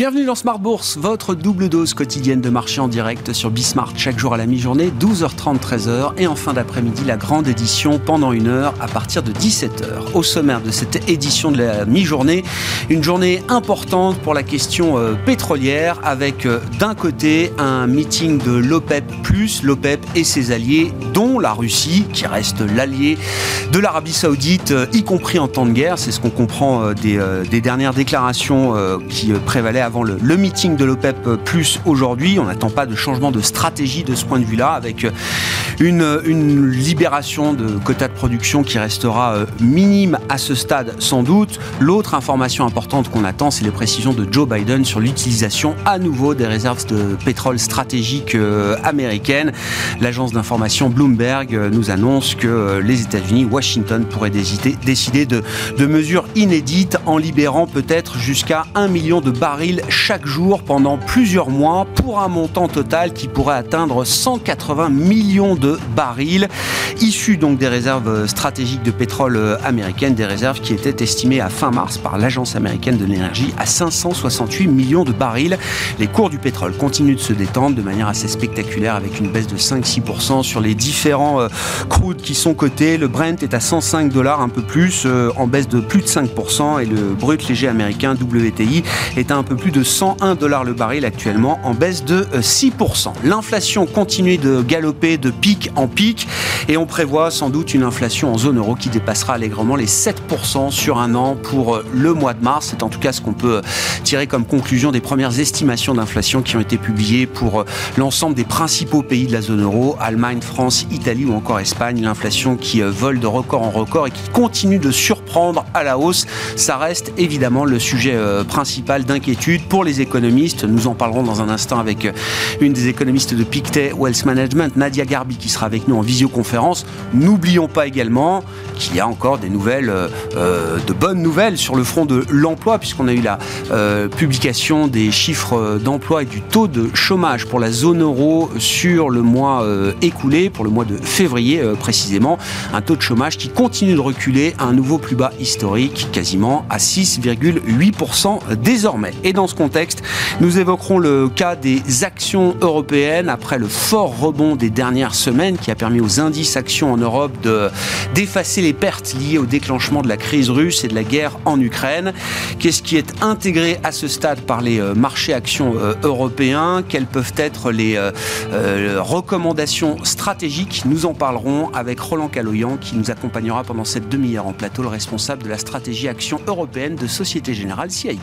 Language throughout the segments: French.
Bienvenue dans Smart Bourse, votre double dose quotidienne de marché en direct sur Bismart chaque jour à la mi-journée, 12h30, 13h et en fin d'après-midi la grande édition pendant une heure à partir de 17h. Au sommaire de cette édition de la mi-journée, une journée importante pour la question euh, pétrolière avec euh, d'un côté un meeting de l'OPEP+, l'OPEP et ses alliés dont la Russie qui reste l'allié de l'Arabie Saoudite euh, y compris en temps de guerre, c'est ce qu'on comprend des, des dernières déclarations qui prévalaient avant le, meeting de l'OPEP plus aujourd'hui. On n'attend pas de changement de stratégie de ce point de vue-là, avec une, une, libération de quotas de production qui restera euh, minime à ce stade sans doute. L'autre information importante qu'on attend, c'est les précisions de Joe Biden sur l'utilisation à nouveau des réserves de pétrole stratégiques euh, américaines. L'agence d'information Bloomberg euh, nous annonce que les États-Unis, Washington, pourraient décider de, de mesures inédites en libérant peut-être jusqu'à un million de barils chaque jour pendant plusieurs mois pour un montant total qui pourrait atteindre 180 millions de barils, issus donc des réserves stratégiques de pétrole américaines, des réserves qui étaient estimées à fin mars par l'Agence américaine de l'énergie à 568 millions de barils. Les cours du pétrole continuent de se détendre de manière assez spectaculaire avec une baisse de 5-6% sur les différents euh, crudes qui sont cotés. Le Brent est à 105 dollars, un peu plus, euh, en baisse de plus de 5% et le brut léger américain WTI est à un peu plus de 101 dollars le baril actuellement, en baisse de 6%. Euh, L'inflation continue de galoper de pic en pic et on prévoit sans doute une inflation en zone euro qui dépassera allègrement les 7% sur un an pour euh, le mois de mars. C'est en tout cas ce qu'on peut euh, tirer comme conclusion des premières estimations d'inflation qui ont été publiées pour l'ensemble des principaux pays de la zone euro, Allemagne, France, Italie ou encore Espagne. L'inflation qui vole de record en record et qui continue de surprendre à la hausse. Ça reste évidemment le sujet principal d'inquiétude pour les économistes. Nous en parlerons dans un instant avec euh, une des économistes de Pictet Wealth Management, Nadia Garbi, qui sera avec nous en visioconférence. N'oublions pas également qu'il y a encore des nouvelles, euh, euh, de bonnes nouvelles sur le front de l'emploi, puisqu'on a eu la publication des chiffres d'emploi et du taux de chômage pour la zone euro sur le mois écoulé, pour le mois de février précisément. Un taux de chômage qui continue de reculer à un nouveau plus bas historique, quasiment à 6,8% désormais. Et dans ce contexte, nous évoquerons le cas des actions européennes après le fort rebond des dernières semaines qui a permis aux indices actions en Europe d'effacer les pertes liées au déclenchement de la crise russe et de la guerre en Ukraine. Qu'est-ce qui est intégré à ce stade par les euh, marchés actions euh, européens? Quelles peuvent être les euh, recommandations stratégiques? Nous en parlerons avec Roland Caloyan qui nous accompagnera pendant cette demi-heure en plateau, le responsable de la stratégie action européenne de Société Générale CIP.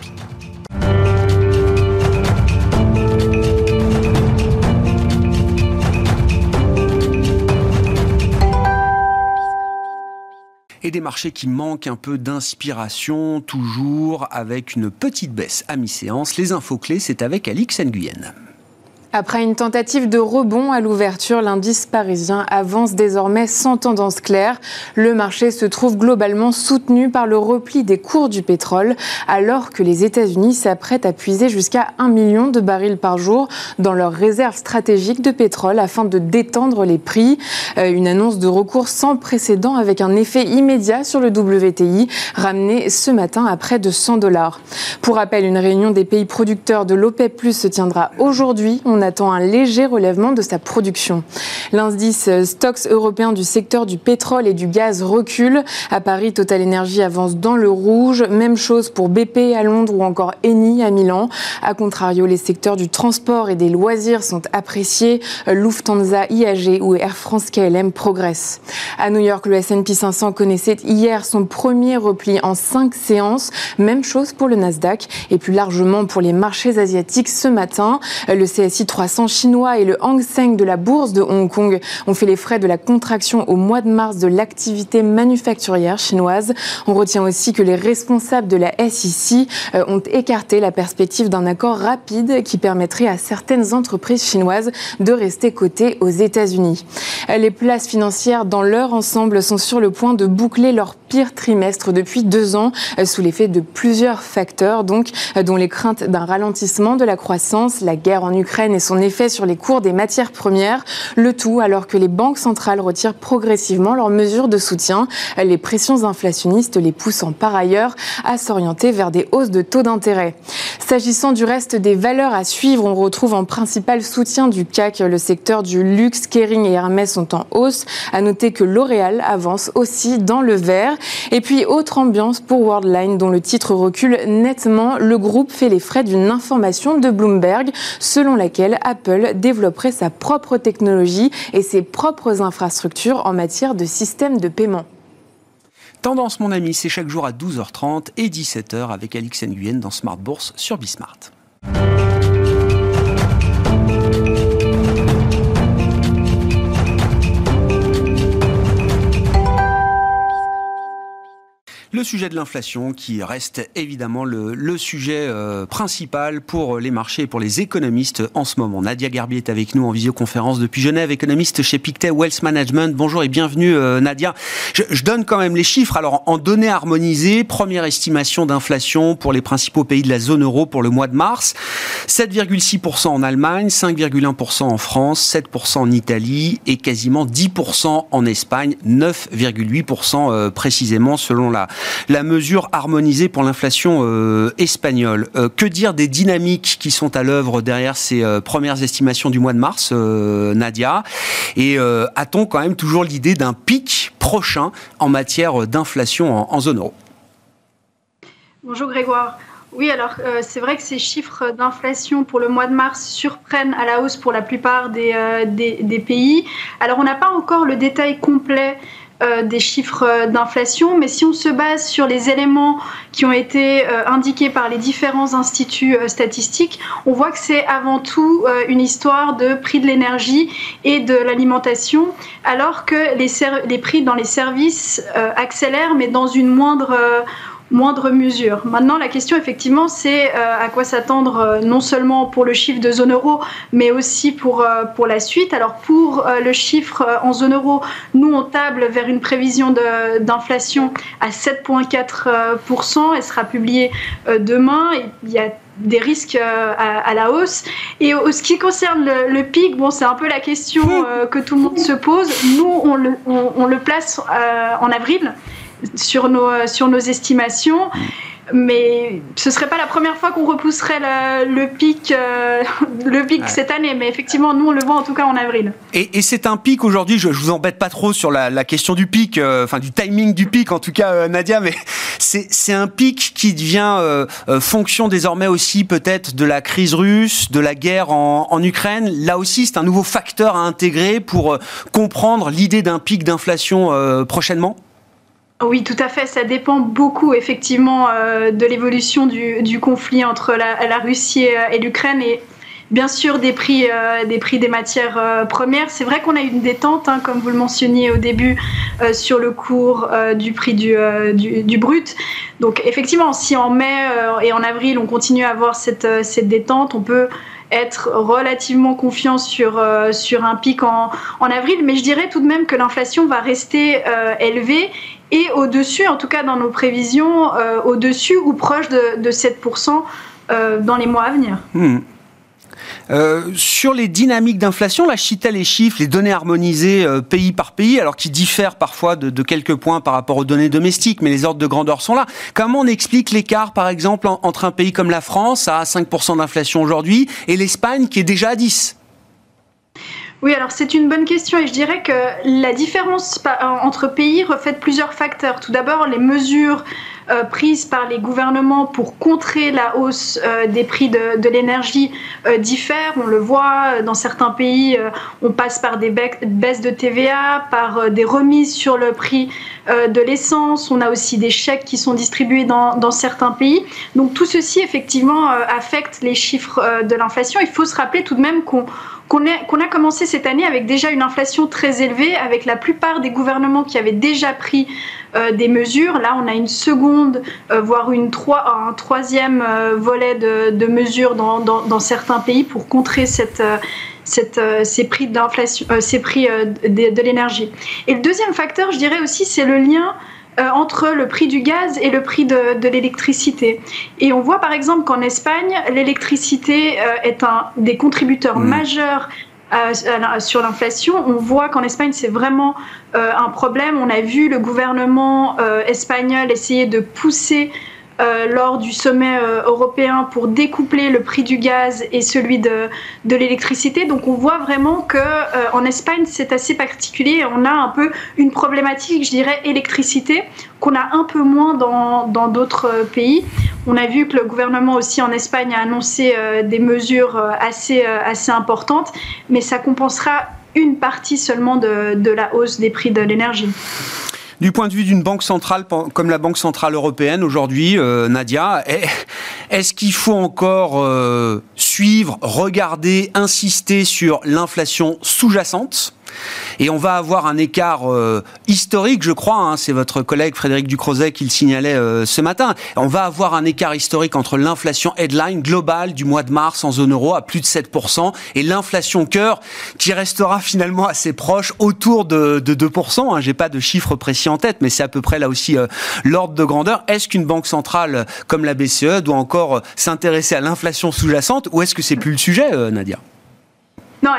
Et des marchés qui manquent un peu d'inspiration, toujours avec une petite baisse à mi-séance. Les infos clés, c'est avec Alix Nguyen. Après une tentative de rebond à l'ouverture, l'indice parisien avance désormais sans tendance claire. Le marché se trouve globalement soutenu par le repli des cours du pétrole, alors que les États-Unis s'apprêtent à puiser jusqu'à 1 million de barils par jour dans leurs réserves stratégiques de pétrole afin de détendre les prix. Euh, une annonce de recours sans précédent avec un effet immédiat sur le WTI, ramené ce matin à près de 100 dollars. Pour rappel, une réunion des pays producteurs de l'OPEP+, se tiendra aujourd'hui attend un léger relèvement de sa production. L'indice stocks européen du secteur du pétrole et du gaz recule. À Paris, Total Energy avance dans le rouge. Même chose pour BP à Londres ou encore Eni à Milan. A contrario, les secteurs du transport et des loisirs sont appréciés. Lufthansa, IAG ou Air France KLM progressent. À New York, le S&P 500 connaissait hier son premier repli en cinq séances. Même chose pour le Nasdaq et plus largement pour les marchés asiatiques ce matin. Le CSI 300 chinois et le Hang Seng de la bourse de Hong Kong ont fait les frais de la contraction au mois de mars de l'activité manufacturière chinoise. On retient aussi que les responsables de la SEC euh, ont écarté la perspective d'un accord rapide qui permettrait à certaines entreprises chinoises de rester cotées aux États-Unis. Les places financières dans leur ensemble sont sur le point de boucler leur pire trimestre depuis deux ans, euh, sous l'effet de plusieurs facteurs, donc, euh, dont les craintes d'un ralentissement de la croissance, la guerre en Ukraine et son effet sur les cours des matières premières. Le tout alors que les banques centrales retirent progressivement leurs mesures de soutien. Les pressions inflationnistes les poussant par ailleurs à s'orienter vers des hausses de taux d'intérêt. S'agissant du reste des valeurs à suivre, on retrouve en principal soutien du CAC le secteur du luxe. Kering et Hermès sont en hausse. À noter que L'Oréal avance aussi dans le vert. Et puis, autre ambiance pour Worldline, dont le titre recule nettement. Le groupe fait les frais d'une information de Bloomberg, selon laquelle Apple développerait sa propre technologie et ses propres infrastructures en matière de système de paiement. Tendance, mon ami, c'est chaque jour à 12h30 et 17h avec Alix Nguyen dans Smart Bourse sur Bismart. Le sujet de l'inflation qui reste évidemment le, sujet euh, principal pour les marchés et pour les économistes en ce moment. Nadia Garbi est avec nous en visioconférence depuis Genève, économiste chez Pictet Wealth Management. Bonjour et bienvenue euh, Nadia. Je, donne quand même les chiffres. Alors en données harmonisées, première estimation d'inflation pour les principaux pays de la zone euro pour le mois de mars. 7,6% en Allemagne, 5,1% en France, 7% en Italie et quasiment 10% en Espagne, 9,8% euh, précisément selon la, la mesure harmonisée pour l'inflation euh, espagnole. Euh, que dire des dynamiques qui sont à l'œuvre derrière ces euh, premières estimations du mois de mars, Nadia? Et a-t-on quand même toujours l'idée d'un pic prochain en matière d'inflation en, zone euro? Bonjour Grégoire. Oui, alors c'est vrai que ces chiffres d'inflation pour le mois de mars surprennent à la hausse pour la plupart des, des pays. Alors on n'a pas encore le détail complet euh, des chiffres euh, d'inflation, mais si on se base sur les éléments qui ont été euh, indiqués par les différents instituts statistiques, on voit que c'est avant tout une histoire de prix de l'énergie et de l'alimentation, alors que les, les, prix dans les services accélèrent, mais dans une moindre moindre mesure. Maintenant, la question, effectivement, c'est euh, à quoi s'attendre euh, non seulement pour le chiffre de zone euro, mais aussi pour, euh, pour la suite. Alors, pour le chiffre en zone euro, nous, on table vers une prévision d'inflation à 7,4%. Elle sera publiée demain. Et il y a des risques à, la hausse. Et ce qui concerne le, pic, bon, c'est un peu la question que tout le monde se pose. Nous, on le, on le place en avril sur nos, sur nos estimations. Mais ce serait pas la première fois qu'on repousserait le, pic, euh, le pic cette année. Mais effectivement, nous, on le voit en tout cas en avril. Et, c'est un pic aujourd'hui. Je, je vous embête pas trop sur la, question du pic, euh, enfin du timing du pic, en tout cas, euh, Nadia. Mais c'est un pic qui devient fonction désormais aussi peut-être de la crise russe, de la guerre en, en Ukraine. Là aussi, c'est un nouveau facteur à intégrer pour comprendre l'idée d'un pic d'inflation prochainement? Oui, tout à fait. Ça dépend beaucoup, effectivement, euh, de l'évolution du, conflit entre la, Russie et l'Ukraine et bien sûr des prix, euh, des, prix des matières euh, premières. C'est vrai qu'on a une détente, hein, comme vous le mentionniez au début, sur le cours du prix du, brut. Donc, effectivement, si en mai et en avril, on continue à avoir cette, cette détente, on peut être relativement confiant sur, sur un pic en, avril, mais je dirais tout de même que l'inflation va rester élevée et au-dessus, en tout cas dans nos prévisions, euh, au-dessus ou proche de, 7% euh, dans les mois à venir. Hmm. Euh, sur les dynamiques d'inflation, là, je citais les chiffres, les données harmonisées pays par pays, alors qui diffèrent parfois de, quelques points par rapport aux données domestiques, mais les ordres de grandeur sont là. Comment on explique l'écart, par exemple, entre un pays comme la France à 5% d'inflation aujourd'hui et l'Espagne qui est déjà à 10 oui, alors c'est une bonne question et je dirais que la différence entre pays reflète plusieurs facteurs. Tout d'abord, les mesures euh, prises par les gouvernements pour contrer la hausse euh, des prix de, l'énergie euh, diffèrent. On le voit dans certains pays, on passe par des baisses de TVA, par des remises sur le prix de l'essence. On a aussi des chèques qui sont distribués dans, dans certains pays. Donc tout ceci effectivement affecte les chiffres de l'inflation. Il faut se rappeler tout de même qu'on qu'on a, commencé cette année avec déjà une inflation très élevée, avec la plupart des gouvernements qui avaient déjà pris euh, des mesures. Là, on a une seconde, euh, voire une un troisième euh, volet de, mesures dans, certains pays pour contrer ces prix ces prix de l'énergie. Et le deuxième facteur, je dirais aussi, c'est le lien entre le prix du gaz et le prix de, de l'électricité. Et on voit par exemple qu'en Espagne, l'électricité est un des contributeurs mmh. majeurs sur l'inflation. On voit qu'en Espagne, c'est vraiment un problème. On a vu le gouvernement espagnol essayer de pousser euh, lors du sommet euh, européen pour découpler le prix du gaz et celui de, de l'électricité. Donc on voit vraiment que euh, Espagne c'est assez particulier. On a un peu une problématique, je dirais, électricité qu'on a un peu moins dans d'autres pays. On a vu que le gouvernement aussi en Espagne a annoncé des mesures assez, assez importantes, mais ça compensera une partie seulement de, de la hausse des prix de l'énergie. Du point de vue d'une banque centrale comme la Banque centrale européenne aujourd'hui, euh, Nadia, est-ce qu'il faut encore euh, suivre, regarder, insister sur l'inflation sous-jacente? Et on va avoir un écart euh, historique, je crois, hein, c'est votre collègue Frédéric Ducrozet qui le signalait euh, ce matin, on va avoir un écart historique entre l'inflation headline globale du mois de mars en zone euro à plus de 7% et l'inflation cœur qui restera finalement assez proche, autour de, 2%. Hein. J'ai pas de chiffre précis en tête, mais c'est à peu près là aussi euh, l'ordre de grandeur. Est-ce qu'une banque centrale comme la BCE doit encore s'intéresser à l'inflation sous-jacente ou est-ce que c'est plus le sujet, Nadia? Non,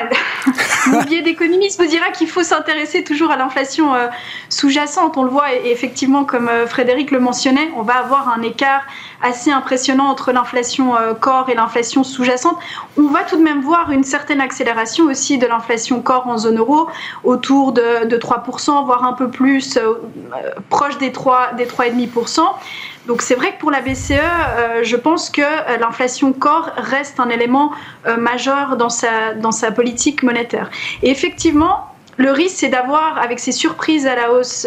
mon biais d'économiste vous dira qu'il faut s'intéresser toujours à l'inflation euh, sous-jacente. On le voit et, effectivement, comme euh, Frédéric le mentionnait, on va avoir un écart assez impressionnant entre l'inflation euh, corps et l'inflation sous-jacente. On va tout de même voir une certaine accélération aussi de l'inflation corps en zone euro, autour de, de 3%, voire un peu plus, proche des 3, des 3,5%. Donc c'est vrai que pour la BCE, euh, je pense que euh, l'inflation corps reste un élément euh, majeur dans sa, dans sa politique monétaire. Et effectivement, le risque, c'est d'avoir, avec ces surprises à la hausse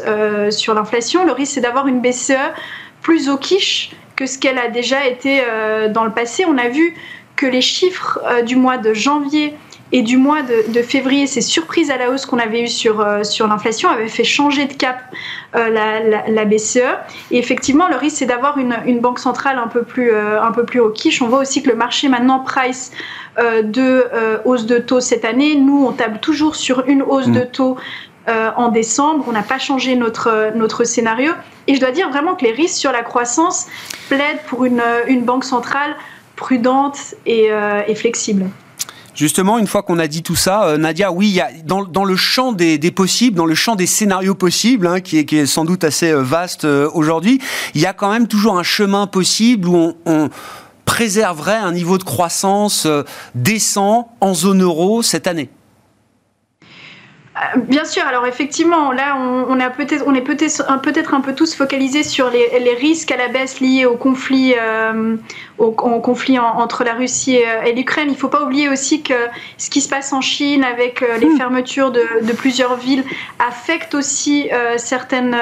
sur l'inflation, le risque, c'est d'avoir une BCE plus au quiche que ce qu'elle a déjà été dans le passé. On a vu que les chiffres du mois de janvier et du mois de, février, ces surprises à la hausse qu'on avait eues sur, euh, sur l'inflation avaient fait changer de cap euh, la, BCE. Et effectivement, le risque, c'est d'avoir une, une, banque centrale un peu, plus, euh, un peu plus au quiche. On voit aussi que le marché maintenant price de hausse de taux cette année. Nous, on table toujours sur une hausse de mm. taux en décembre. On n'a pas changé notre, notre scénario. Et je dois dire vraiment que les risques sur la croissance plaident pour une, une banque centrale prudente et, et flexible. Justement, une fois qu'on a dit tout ça, euh, Nadia, oui, dans, le champ des, possibles, dans le champ des scénarios possibles, hein, qui, est, qui, est, sans doute assez euh, vaste euh, aujourd'hui, il y a quand même toujours un chemin possible où on, préserverait un niveau de croissance décent en zone euro cette année. Bien sûr, alors effectivement, là, on, a peut on est peut-être peut un peu tous focalisés sur les, risques à la baisse liés au conflit, euh, au, conflit entre la Russie et, l'Ukraine. Il ne faut pas oublier aussi que ce qui se passe en Chine avec euh, les hmm. fermetures de, plusieurs villes affecte aussi euh, certaines,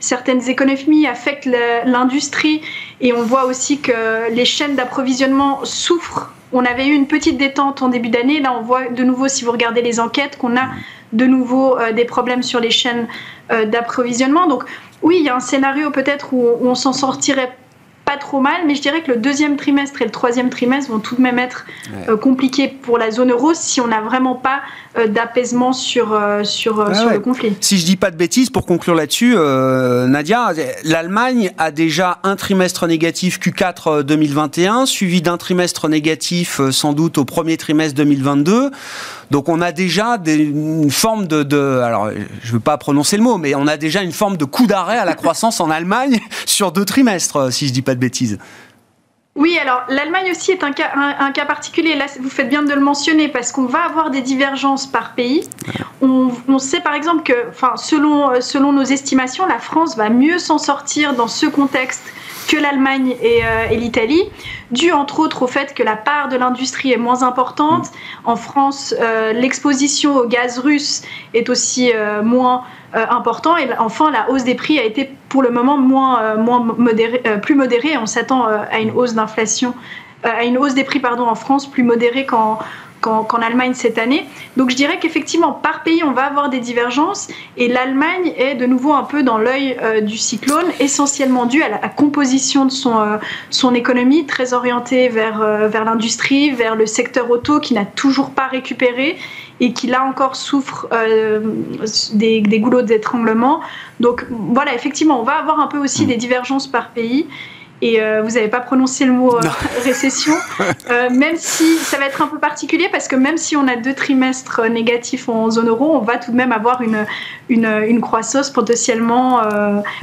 certaines économies, affecte l'industrie. Et on voit aussi que les chaînes d'approvisionnement souffrent on avait eu une petite détente en début d'année. Là, on voit de nouveau, si vous regardez les enquêtes, qu'on a de nouveau euh, des problèmes sur les chaînes euh, d'approvisionnement. Donc oui, il y a un scénario peut-être où, on s'en sortirait pas trop mal, mais je dirais que le deuxième trimestre et le troisième trimestre vont tout de même être euh, compliqués pour la zone euro si on n'a vraiment pas d'apaisement sur, sur, ah sur le conflit. Si je dis pas de bêtises, pour conclure là-dessus, Nadia, l'Allemagne a déjà un trimestre négatif Q4 2021, suivi d'un trimestre négatif sans doute au premier trimestre 2022. Donc on a déjà une forme de, alors je ne veux pas prononcer le mot, mais on a déjà une forme de coup d'arrêt à la croissance en Allemagne sur deux trimestres, si je dis pas de bêtises. Oui, alors l'Allemagne aussi est un cas, un, cas, particulier. Là, vous faites bien de le mentionner parce qu'on va avoir des divergences par pays. On, on, sait par exemple que, enfin, selon, selon nos estimations, la France va mieux s'en sortir dans ce contexte que l'Allemagne euh, et, l'Italie, dû entre autres au fait que la part de l'industrie est moins importante. Mm. En France, euh, l'exposition au gaz russe est aussi euh, moins important. Et enfin, la hausse des prix a été pour le moment moins, moins plus modérée. On s'attend à une hausse d'inflation, à une hausse des prix pardon, en France plus modérée qu'en qu'en Allemagne cette année. Donc je dirais qu'effectivement, par pays, on va avoir des divergences et l'Allemagne est de nouveau un peu dans l'œil euh, du cyclone, essentiellement dû à la, composition de son, euh, son économie, très orientée vers, euh, vers l'industrie, vers le secteur auto qui n'a toujours pas récupéré et qui là encore souffrent des, des goulots d'étranglement. Donc voilà, effectivement, on va avoir un peu aussi mm. des divergences par pays et euh, vous n'avez pas prononcé le mot euh, récession, euh, même si ça va être un peu particulier parce que même si on a deux trimestres négatifs en zone euro, on va tout de même avoir une, une, croissance potentiellement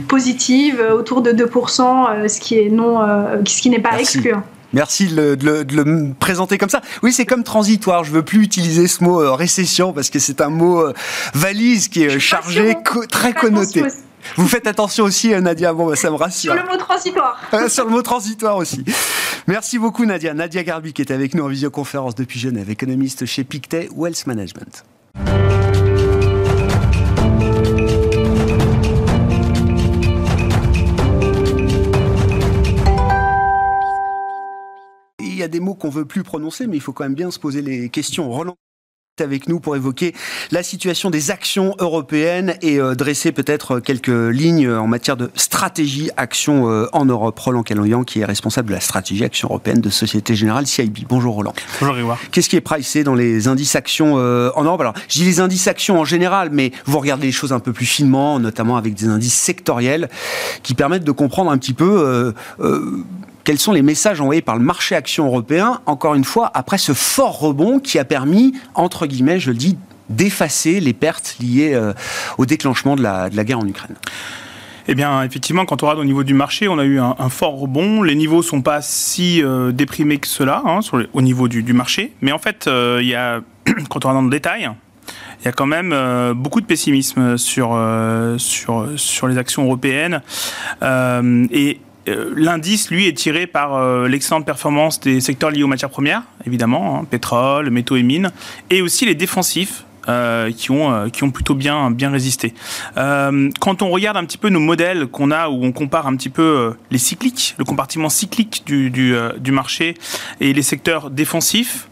positive autour de 2%, ce qui est non, ce qui n'est pas exclu. Merci de le, présenter comme ça. Oui, c'est comme transitoire. Je veux plus utiliser ce mot récession parce que c'est un mot valise qui est chargé, très connoté. Vous faites attention aussi, euh, Nadia. Bon, bah, ça me rassure. Sur le mot transitoire. Euh, sur le mot transitoire aussi. Merci beaucoup, Nadia. Nadia Garbi qui est avec nous en visioconférence depuis Genève, économiste chez Pictet Wealth Management. Il y a des mots qu'on veut plus prononcer, mais il faut quand même bien se poser les questions. Roland avec nous pour évoquer la situation des actions européennes et euh, dresser peut-être quelques lignes en matière de stratégie action euh, en Europe. Roland Caloyan, qui est responsable de la stratégie action européenne de Société Générale CIB. Bonjour Roland. Bonjour Grégoire. Qu'est-ce qui est pricé dans les indices actions euh, en Europe? Alors, je dis les indices actions en général, mais vous regardez les choses un peu plus finement, notamment avec des indices sectoriels qui permettent de comprendre un petit peu quels sont les messages envoyés par le marché action européen, encore une fois, après ce fort rebond qui a permis, entre guillemets, je le dis, d'effacer les pertes liées euh, au déclenchement de la, guerre en Ukraine eh bien, effectivement, quand on regarde au niveau du marché, on a eu un, fort rebond. Les niveaux sont pas si euh, déprimés que cela hein, au niveau du, marché. Mais en fait, euh, quand on regarde dans le détail, il y a quand même beaucoup de pessimisme sur, sur, les actions européennes. et l'indice, lui, est tiré par euh, l'excellente performance des secteurs liés aux matières premières, évidemment, hein, pétrole, métaux et mines, et aussi les défensifs, euh, qui ont plutôt bien résisté. quand on regarde un petit peu nos modèles qu'on a où on compare un petit peu les cycliques, le compartiment cyclique du marché et les secteurs défensifs,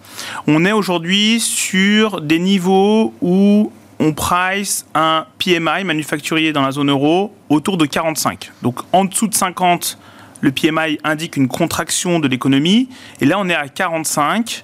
on est aujourd'hui sur des niveaux où on price un PMI manufacturier dans la zone euro autour de 45. Donc en dessous de 50, le PMI indique une contraction de l'économie. Et là, on est à 45.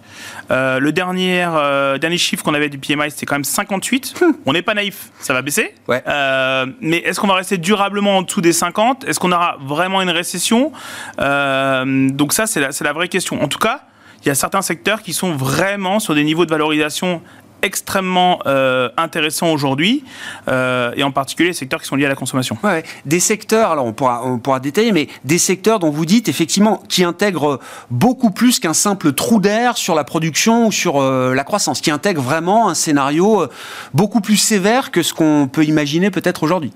Euh, le dernier, euh, dernier chiffre qu'on avait du PMI, c'était quand même 58. on n'est pas naïf, ça va baisser. Euh, mais est-ce qu'on va rester durablement en dessous des 50 Est-ce qu'on aura vraiment une récession? Donc ça, c'est la, la vraie question. En tout cas, il y a certains secteurs qui sont vraiment sur des niveaux de valorisation extrêmement euh, intéressant aujourd'hui, euh, et en particulier les secteurs qui sont liés à la consommation. Ouais, des secteurs, alors on pourra, on pourra détailler, mais des secteurs dont vous dites effectivement qui intègrent beaucoup plus qu'un simple trou d'air sur la production ou sur euh, la croissance, qui intègrent vraiment un scénario beaucoup plus sévère que ce qu'on peut imaginer peut-être aujourd'hui.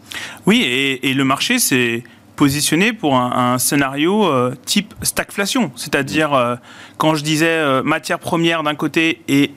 Oui, et, et le marché, c'est positionné pour un, scénario type stagflation, c'est-à-dire quand je disais matière première d'un côté et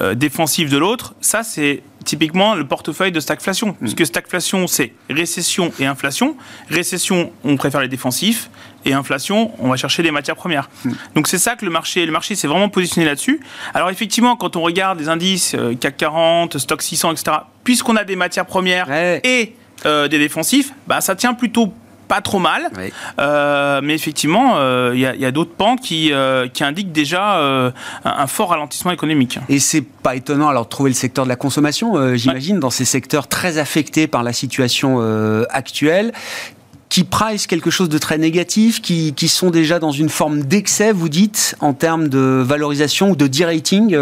euh, défensif de l'autre, ça c'est typiquement le portefeuille de stagflation. Mm. Parce que stagflation, c'est récession et inflation. Récession, on préfère les défensifs. Et inflation, on va chercher des matières premières. Mm. Donc c'est ça que le marché, le marché s'est vraiment positionné là-dessus. Alors effectivement, quand on regarde les indices euh, CAC 40, Stock 600, etc., puisqu'on a des matières premières et euh, des défensifs, bah, ça tient plutôt pas trop mal. Euh, mais effectivement, il euh, y a, d'autres pans qui, euh, qui indiquent déjà un, fort ralentissement économique. Et c'est pas étonnant alors de trouver le secteur de la consommation, j'imagine, dans ces secteurs très affectés par la situation actuelle qui price quelque chose de très négatif, qui, qui sont déjà dans une forme d'excès, vous dites, en termes de valorisation ou de de-rating,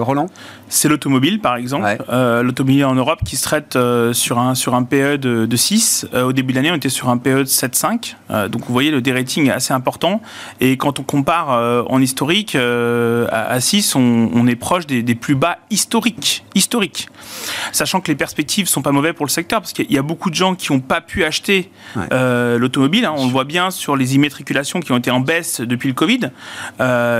Roland? C'est l'automobile, par exemple. Euh, l'automobile en Europe qui se traite euh, sur, un, sur un PE de, de 6. Euh, au début de l'année, on était sur un PE de 7,5. donc vous voyez, le dérating est assez important. Et quand on compare en historique, à, 6, on, est proche des, plus bas historiques. historiques. Sachant que les perspectives sont pas mauvaises pour le secteur, parce qu'il y a beaucoup de gens qui n'ont pas pu acheter l'automobile. Hein. On le voit bien sur les immatriculations qui ont été en baisse depuis le Covid,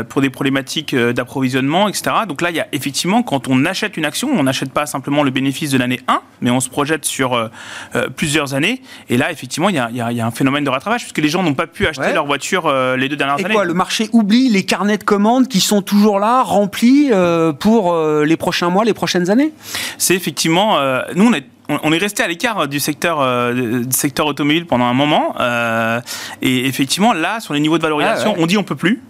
pour des problématiques d'approvisionnement, etc. Donc là, il y a effectivement, quand on achète une action, on n'achète pas simplement le bénéfice de l'année 1, mais on se projette sur euh, euh, plusieurs années. Et là, effectivement, il y, a, un phénomène de rattrapage, puisque les gens n'ont pas pu acheter leur voiture euh, les deux dernières et années. Quoi, le marché oublie les carnets de commandes qui sont toujours là, remplis pour les prochains mois, les prochaines années? C'est effectivement... nous, on est on est resté à l'écart du secteur, du secteur automobile pendant un moment. et effectivement, là, sur les niveaux de valorisation, ah on dit on peut plus.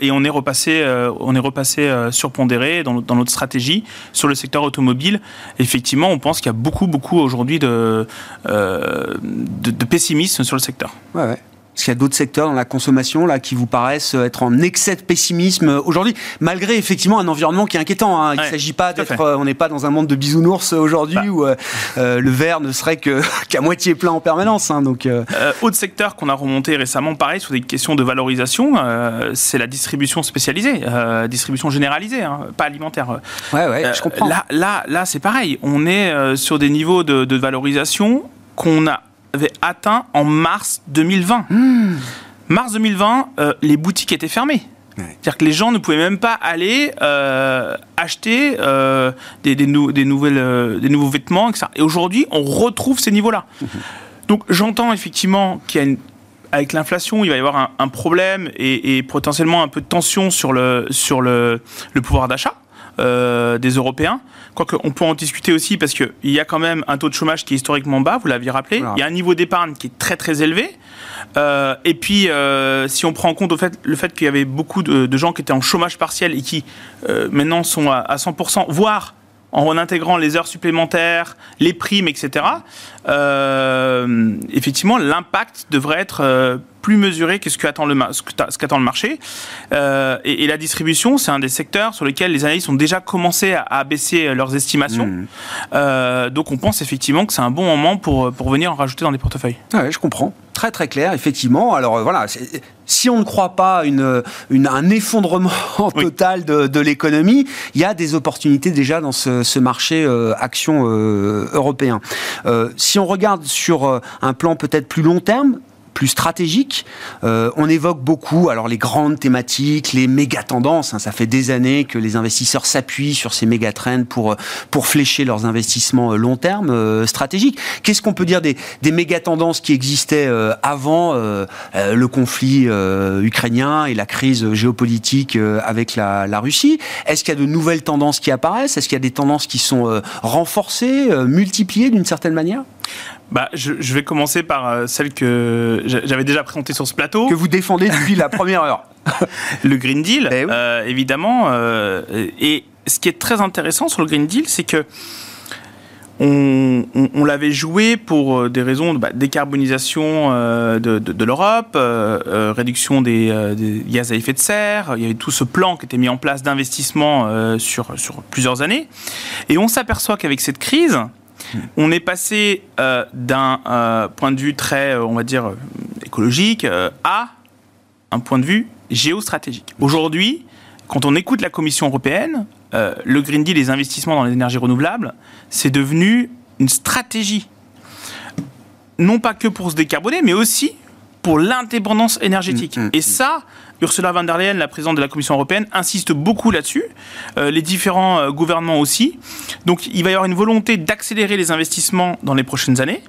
et on est repassé, on est repassé surpondéré dans, dans, notre stratégie sur le secteur automobile. Effectivement, on pense qu'il y a beaucoup, beaucoup aujourd'hui de, de, de, pessimisme sur le secteur. Ouais, ouais. Est-ce qu'il y a d'autres secteurs dans la consommation là qui vous paraissent être en excès de pessimisme aujourd'hui, malgré effectivement un environnement qui est inquiétant. Hein? Il ne s'agit pas d'être, euh, on n'est pas dans un monde de bisounours aujourd'hui bah. où euh, euh, le verre ne serait que qu'à moitié plein en permanence. Hein, donc, autre secteur qu'on a remonté récemment, pareil sur des questions de valorisation, c'est la distribution spécialisée, distribution généralisée, hein, pas alimentaire. Ouais, ouais, je comprends. Là, là, là, c'est pareil. On est sur des niveaux de, de valorisation qu'on a avait atteint en mars 2020. Hmm. Mars 2020, euh, les boutiques étaient fermées. C'est-à-dire que les gens ne pouvaient même pas aller euh, acheter euh, des, des, nouvelles, des nouveaux vêtements, etc. Et aujourd'hui, on retrouve ces niveaux-là. Donc j'entends effectivement qu'il y a une, avec l'inflation, il va y avoir un, problème et, potentiellement un peu de tension sur le, sur le, le pouvoir d'achat. Des Européens. Quoique, on peut en discuter aussi parce qu'il y a quand même un taux de chômage qui est historiquement bas, vous l'aviez rappelé. Il y a un niveau d'épargne qui est très très élevé. Euh, et puis, euh, si on prend en compte au fait, le fait qu'il y avait beaucoup de, gens qui étaient en chômage partiel et qui euh, maintenant sont à, à 100%, voire en intégrant les heures supplémentaires, les primes, etc., euh, effectivement, l'impact devrait être euh, plus mesuré que ce qu'attend le, ce qu'attend le marché. Euh, et, la distribution, c'est un des secteurs sur lesquels les analystes ont déjà commencé à, baisser leurs estimations. Mmh. donc on pense effectivement que c'est un bon moment pour, pour venir en rajouter dans les portefeuilles. Oui, je comprends. Très très clair, effectivement. Alors voilà, si on ne croit pas une, une un effondrement total de, de l'économie, il y a des opportunités déjà dans ce, ce marché euh, action euh, européen. Euh, si on regarde sur euh, un plan peut-être plus long terme, plus stratégique. Euh, on évoque beaucoup alors les grandes thématiques, les méga tendances. Hein. ça fait des années que les investisseurs s'appuient sur ces méga trends pour pour flécher leurs investissements euh, long terme euh, stratégiques. Qu'est-ce qu'on peut dire des, des méga tendances qui existaient avant le conflit ukrainien et la crise géopolitique avec la Russie? Est-ce qu'il y a de nouvelles tendances qui apparaissent? Est-ce qu'il y a des tendances qui sont renforcées, multipliées d'une certaine manière? Bah, je, je, vais commencer par euh, celle que j'avais déjà présentée sur ce plateau. Que vous défendez depuis la première heure. le Green Deal, eh euh, évidemment. Euh, et ce qui est très intéressant sur le Green Deal, c'est que on, on, on l'avait joué pour des raisons de bah, décarbonisation de, de, de l'Europe, réduction des, des, gaz à effet de serre. Il y avait tout ce plan qui était mis en place d'investissement sur, sur plusieurs années. Et on s'aperçoit qu'avec cette crise, on est passé euh, d'un euh, point de vue très, euh, on va dire, écologique à un point de vue géostratégique. Aujourd'hui, quand on écoute la Commission européenne, le Green Deal, les investissements dans les énergies renouvelables, c'est devenu une stratégie. Non pas que pour se décarboner, mais aussi pour l'indépendance énergétique. Mm, mm, Mm, Et ça, Ursula von der Leyen, la présidente de la Commission européenne, insiste beaucoup là-dessus. Euh, les différents euh, gouvernements aussi. Donc, il va y avoir une volonté d'accélérer les investissements dans les prochaines années.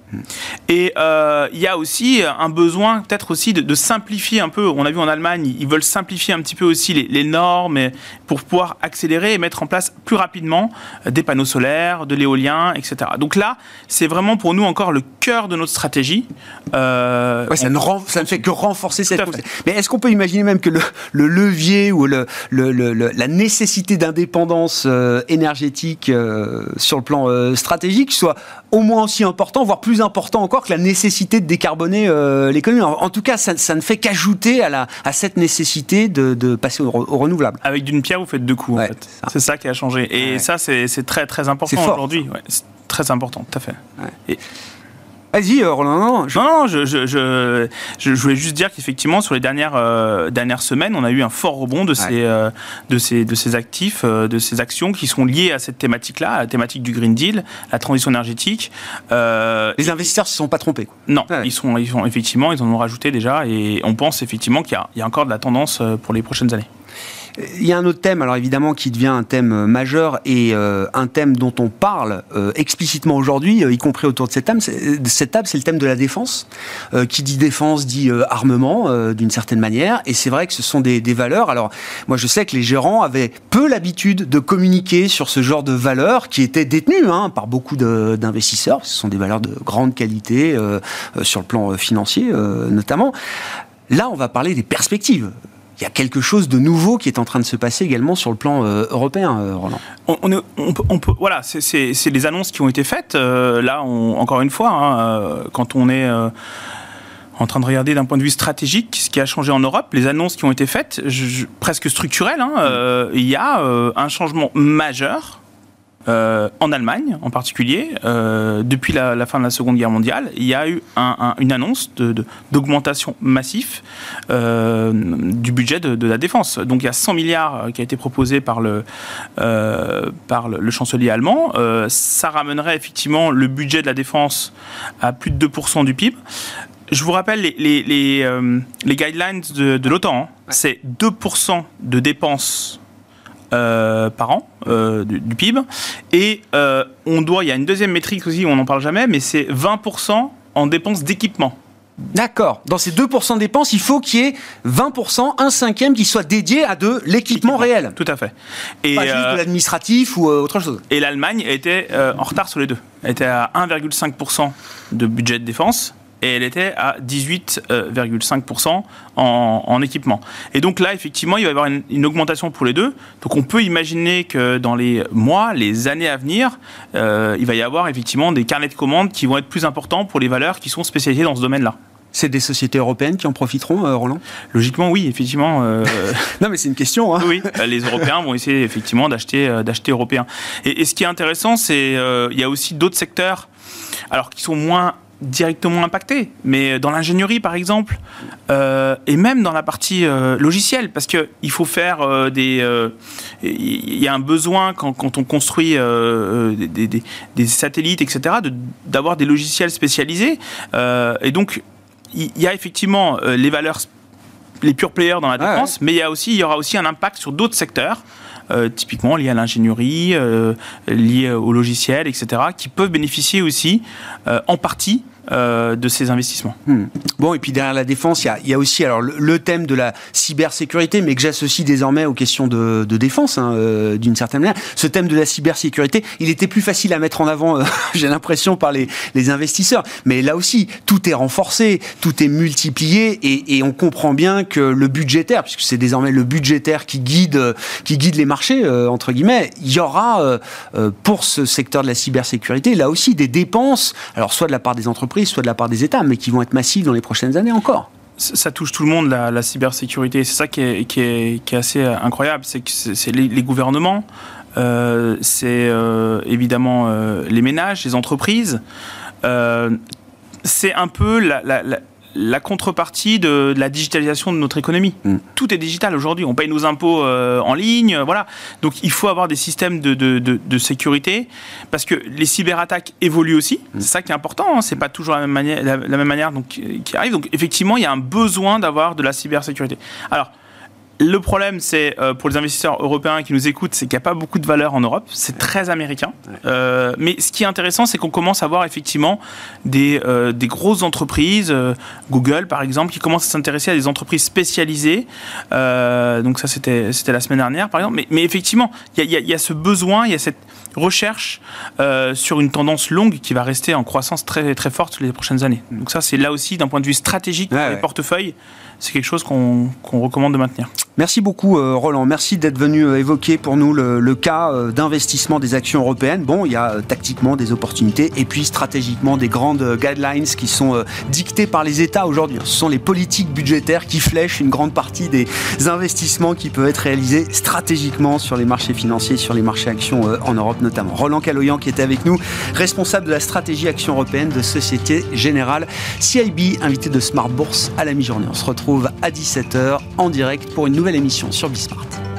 Et euh, il y a aussi un besoin, peut-être aussi, de, de, simplifier un peu. On a vu en Allemagne, ils veulent simplifier un petit peu aussi les, les normes pour pouvoir accélérer et mettre en place plus rapidement des panneaux solaires, de l'éolien, etc. Donc là, c'est vraiment pour nous encore le cœur de notre stratégie. Ouais, ça, ne ça, ne fait que renforcer cette. Mais est-ce qu'on peut imaginer même que le, le levier ou le, le, la nécessité d'indépendance euh, énergétique euh, sur le plan euh, stratégique soit au moins aussi important, voire plus important encore que la nécessité de décarboner l'économie? En, en, tout cas, ça, ça ne fait qu'ajouter à, la, à cette nécessité de, de passer au, au, renouvelable. Avec d'une pierre, vous faites deux coups. Ouais, en fait. C'est ça. qui a changé. Et ouais. ça, c'est très très important aujourd'hui. Ouais, très important, tout à fait. Et, Vas-y, Roland. Non, je... non, je, je, je, je, voulais juste dire qu'effectivement, sur les dernières, euh, dernières semaines, on a eu un fort rebond de, ouais. ces, euh, de, ces, de ces actifs, euh, de ces actions qui sont liées à cette thématique-là, à la thématique du Green Deal, la transition énergétique. les investisseurs ne se sont pas trompés. Quoi. Non, ouais. ils, sont, ils sont effectivement, ils en ont rajouté déjà, et on pense effectivement qu'il y, y, a encore de la tendance pour les prochaines années. Il y a un autre thème, alors évidemment, qui devient un thème majeur et euh, un thème dont on parle euh, explicitement aujourd'hui, euh, y compris autour de cette table, cette table, c'est le thème de la défense. Euh, qui dit défense dit euh, armement, d'une certaine manière, et c'est vrai que ce sont des, des, valeurs. Alors, moi, je sais que les gérants avaient peu l'habitude de communiquer sur ce genre de valeurs qui étaient détenues hein, par beaucoup d'investisseurs. Ce sont des valeurs de grande qualité sur le plan financier, notamment. Là, on va parler des perspectives il y a quelque chose de nouveau qui est en train de se passer également sur le plan européen, Roland. On, voilà, c'est les annonces qui ont été faites. là, encore une fois, hein, quand on est en train de regarder d'un point de vue stratégique ce qui a changé en Europe, les annonces qui ont été faites, presque structurelles. Hein, euh, il y a euh, un changement majeur euh, en Allemagne en particulier, depuis la, fin de la Seconde Guerre mondiale, il y a eu une annonce d'augmentation de, massif du budget de, la défense. Donc il y a 100 milliards qui a été proposé par le, par le, chancelier allemand. ça ramènerait effectivement le budget de la défense à plus de 2% du PIB. Je vous rappelle les, les, les, euh, guidelines de, l'OTAN. Hein. C'est 2% de dépenses euh, par an euh, du, PIB. Et on doit, il y a une deuxième métrique aussi, on n'en parle jamais, mais c'est 20% en dépenses d'équipement. D'accord. Dans ces 2% de dépenses, il faut qu'il y ait 20%, un cinquième qui soit dédié à de l'équipement réel. Tout à fait. Et Pas juste de l'administratif ou autre chose. Et l'Allemagne était en retard sur les deux. Elle était à 1,5% de budget de défense et elle était à 18,5% en, équipement. Et donc là, effectivement, il va y avoir une, augmentation pour les deux. Donc on peut imaginer que dans les mois, les années à venir, euh, il va y avoir effectivement des carnets de commandes qui vont être plus importants pour les valeurs qui sont spécialisées dans ce domaine-là. C'est des sociétés européennes qui en profiteront, euh, Roland? Logiquement, oui, effectivement. Euh, non, mais c'est une question. Hein. Oui, les Européens vont essayer effectivement d'acheter, d'acheter européen. Et, et, ce qui est intéressant, c'est il y a aussi d'autres secteurs, alors qui sont moins directement impacté, mais dans l'ingénierie par exemple, euh, et même dans la partie euh, logicielle, parce que il faut faire euh, des, il y a un besoin quand, quand on construit des, des, des, satellites, etc., d'avoir des logiciels spécialisés, et donc il y, a effectivement les valeurs, les pure players dans la défense, mais il y a aussi, il y aura aussi un impact sur d'autres secteurs. typiquement liés à l'ingénierie, liés au logiciel, etc., qui peuvent bénéficier aussi en partie euh, de ces investissements. Hmm. Bon, et puis derrière la défense, il y a, aussi alors le, thème de la cybersécurité, mais que j'associe désormais aux questions de, défense, hein, euh, d'une certaine manière. Ce thème de la cybersécurité, il était plus facile à mettre en avant, euh, j'ai l'impression, par les, investisseurs. Mais là aussi, tout est renforcé, tout est multiplié, et, on comprend bien que le budgétaire, puisque c'est désormais le budgétaire qui guide, qui guide les marchés, entre guillemets, il y aura pour ce secteur de la cybersécurité, là aussi, des dépenses, alors soit de la part des entreprises, soit de la part des États, mais qui vont être massives dans les prochaines années encore ça touche tout le monde, la, cybersécurité. C'est ça qui est, qui, est, qui est, assez incroyable. C'est que c'est les, gouvernements, euh, c'est euh, évidemment euh, les ménages, les entreprises. c'est un peu la contrepartie de, la digitalisation de notre économie. Mm. Tout est digital aujourd'hui. On paye nos impôts euh, en ligne, voilà. Donc il faut avoir des systèmes de, de, sécurité parce que les cyberattaques évoluent aussi. Mm. C'est ça qui est important. Hein. C'est pas toujours la même manière, la, même manière donc, qui arrive. Donc effectivement, il y a un besoin d'avoir de la cybersécurité. Alors le problème, c'est euh, pour les investisseurs européens qui nous écoutent, c'est qu'il n'y a pas beaucoup de valeur en Europe. C'est très américain. Euh, mais ce qui est intéressant, c'est qu'on commence à voir effectivement des, euh, des grosses entreprises, Google par exemple, qui commencent à s'intéresser à des entreprises spécialisées. donc ça, c'était la semaine dernière par exemple. Mais, mais effectivement, il y, y a, ce besoin, il y a cette recherche sur une tendance longue qui va rester en croissance très, très forte les prochaines années. Donc ça, c'est là aussi, d'un point de vue stratégique pour les portefeuilles, c'est quelque chose qu'on recommande de maintenir. Merci beaucoup euh, Roland, merci d'être venu euh, évoquer pour nous le, cas euh, d'investissement des actions européennes. Bon, il y a tactiquement des opportunités et puis stratégiquement des grandes guidelines qui sont dictées par les États aujourd'hui. Ce sont les politiques budgétaires qui flèchent une grande partie des investissements qui peuvent être réalisés stratégiquement sur les marchés financiers, sur les marchés actions en Europe notamment. Roland Caloyan qui était avec nous, responsable de la stratégie action européenne de Société Générale CIB, invité de Smart Bourse à la mi-journée. On se retrouve à 17h en direct pour une nouvelle émission sur Bismart.